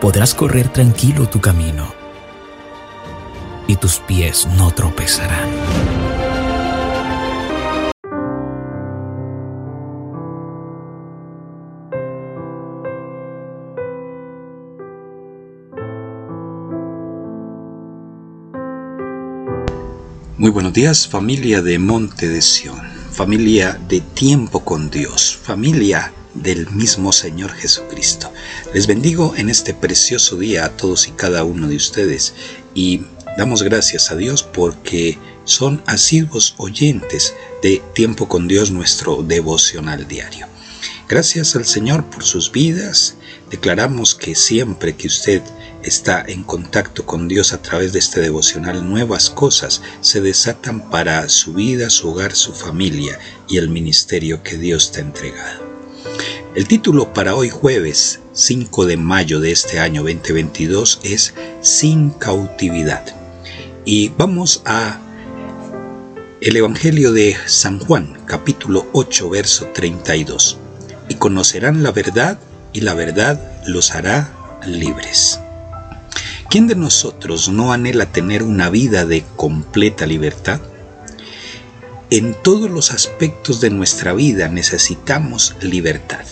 Podrás correr tranquilo tu camino y tus pies no tropezarán. Muy buenos días familia de Monte de Sión, familia de tiempo con Dios, familia del mismo Señor Jesucristo. Les bendigo en este precioso día a todos y cada uno de ustedes y damos gracias a Dios porque son asiduos oyentes de Tiempo con Dios, nuestro devocional diario. Gracias al Señor por sus vidas. Declaramos que siempre que usted está en contacto con Dios a través de este devocional, nuevas cosas se desatan para su vida, su hogar, su familia y el ministerio que Dios te ha entregado. El título para hoy jueves 5 de mayo de este año 2022 es Sin cautividad. Y vamos a el Evangelio de San Juan, capítulo 8, verso 32. Y conocerán la verdad y la verdad los hará libres. ¿Quién de nosotros no anhela tener una vida de completa libertad? En todos los aspectos de nuestra vida necesitamos libertad,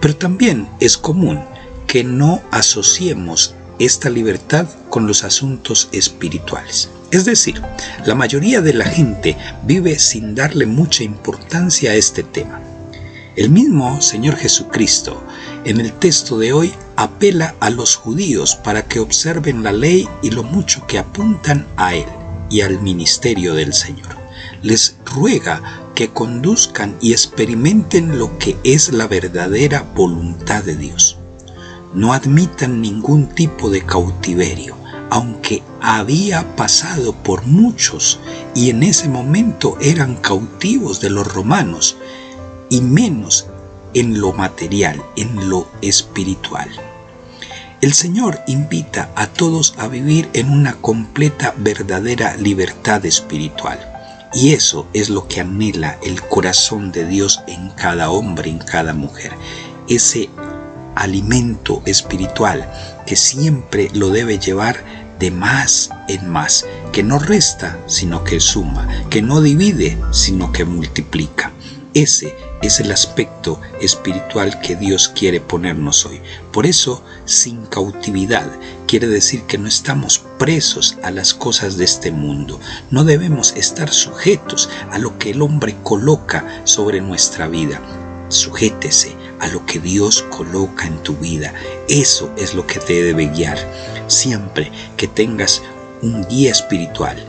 pero también es común que no asociemos esta libertad con los asuntos espirituales. Es decir, la mayoría de la gente vive sin darle mucha importancia a este tema. El mismo Señor Jesucristo en el texto de hoy apela a los judíos para que observen la ley y lo mucho que apuntan a Él y al ministerio del Señor. Les ruega que conduzcan y experimenten lo que es la verdadera voluntad de Dios. No admitan ningún tipo de cautiverio, aunque había pasado por muchos y en ese momento eran cautivos de los romanos, y menos en lo material, en lo espiritual. El Señor invita a todos a vivir en una completa, verdadera libertad espiritual. Y eso es lo que anhela el corazón de Dios en cada hombre, en cada mujer. Ese alimento espiritual que siempre lo debe llevar de más en más, que no resta, sino que suma, que no divide, sino que multiplica. Ese es el aspecto espiritual que Dios quiere ponernos hoy. Por eso, sin cautividad quiere decir que no estamos presos a las cosas de este mundo. No debemos estar sujetos a lo que el hombre coloca sobre nuestra vida. Sujétese a lo que Dios coloca en tu vida. Eso es lo que te debe guiar. Siempre que tengas un guía espiritual,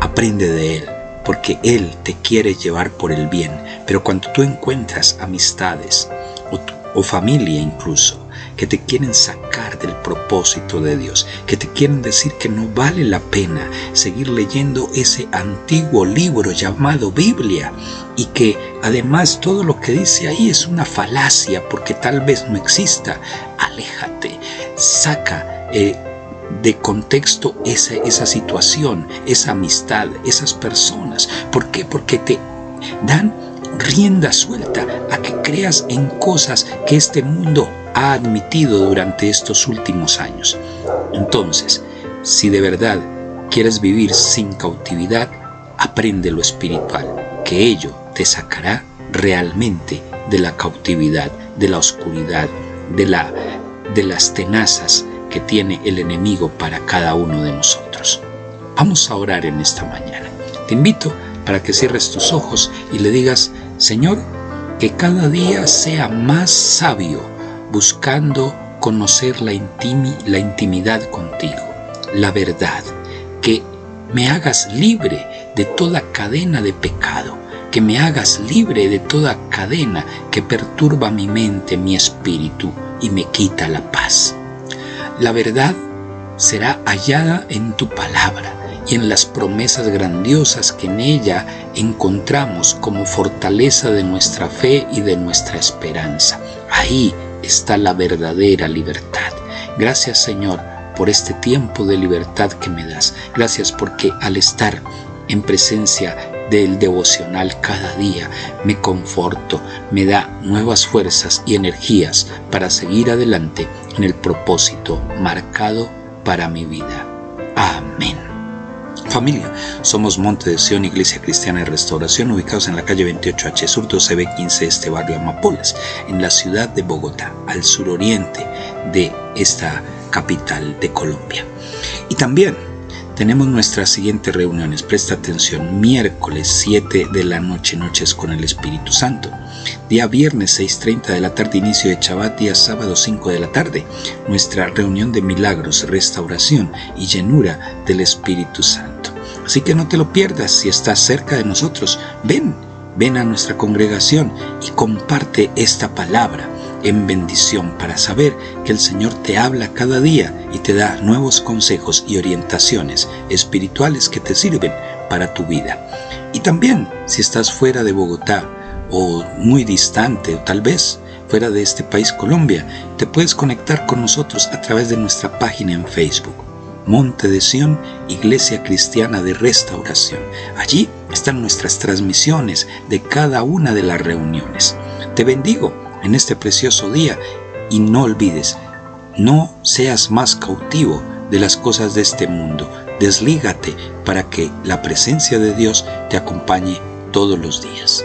aprende de él porque Él te quiere llevar por el bien. Pero cuando tú encuentras amistades o, familia incluso, que te quieren sacar del propósito de Dios, que te quieren decir que no vale la pena seguir leyendo ese antiguo libro llamado Biblia y que además todo lo que dice ahí es una falacia porque tal vez no exista, aléjate, saca. Eh, de contexto esa, esa situación, esa amistad, esas personas. ¿Por qué? Porque te dan rienda suelta a que creas en cosas que este mundo ha admitido durante estos últimos años. Entonces, si de verdad quieres vivir sin cautividad, aprende lo espiritual, que ello te sacará realmente de la cautividad, de la oscuridad, de, la, de las tenazas que tiene el enemigo para cada uno de nosotros. Vamos a orar en esta mañana. Te invito para que cierres tus ojos y le digas, Señor, que cada día sea más sabio buscando conocer la, la intimidad contigo, la verdad, que me hagas libre de toda cadena de pecado, que me hagas libre de toda cadena que perturba mi mente, mi espíritu y me quita la paz. La verdad será hallada en tu palabra y en las promesas grandiosas que en ella encontramos como fortaleza de nuestra fe y de nuestra esperanza. Ahí está la verdadera libertad. Gracias Señor por este tiempo de libertad que me das. Gracias porque al estar en presencia del devocional cada día me conforto, me da nuevas fuerzas y energías para seguir adelante en el propósito marcado para mi vida. Amén. Familia, somos Monte de Sion, Iglesia Cristiana de Restauración, ubicados en la calle 28H Sur 12B15, este barrio Amapolas, en la ciudad de Bogotá, al suroriente de esta capital de Colombia. Y también tenemos nuestras siguientes reuniones. Presta atención, miércoles 7 de la noche, noches con el Espíritu Santo. Día viernes 6.30 de la tarde, inicio de Chabat, día sábado 5 de la tarde. Nuestra reunión de milagros, restauración y llenura del Espíritu Santo. Así que no te lo pierdas si estás cerca de nosotros. Ven, ven a nuestra congregación y comparte esta palabra en bendición para saber que el Señor te habla cada día y te da nuevos consejos y orientaciones espirituales que te sirven para tu vida. Y también si estás fuera de Bogotá o muy distante o tal vez fuera de este país Colombia, te puedes conectar con nosotros a través de nuestra página en Facebook. Monte de Sion, Iglesia Cristiana de Restauración. Allí están nuestras transmisiones de cada una de las reuniones. Te bendigo en este precioso día y no olvides, no seas más cautivo de las cosas de este mundo. Deslígate para que la presencia de Dios te acompañe todos los días.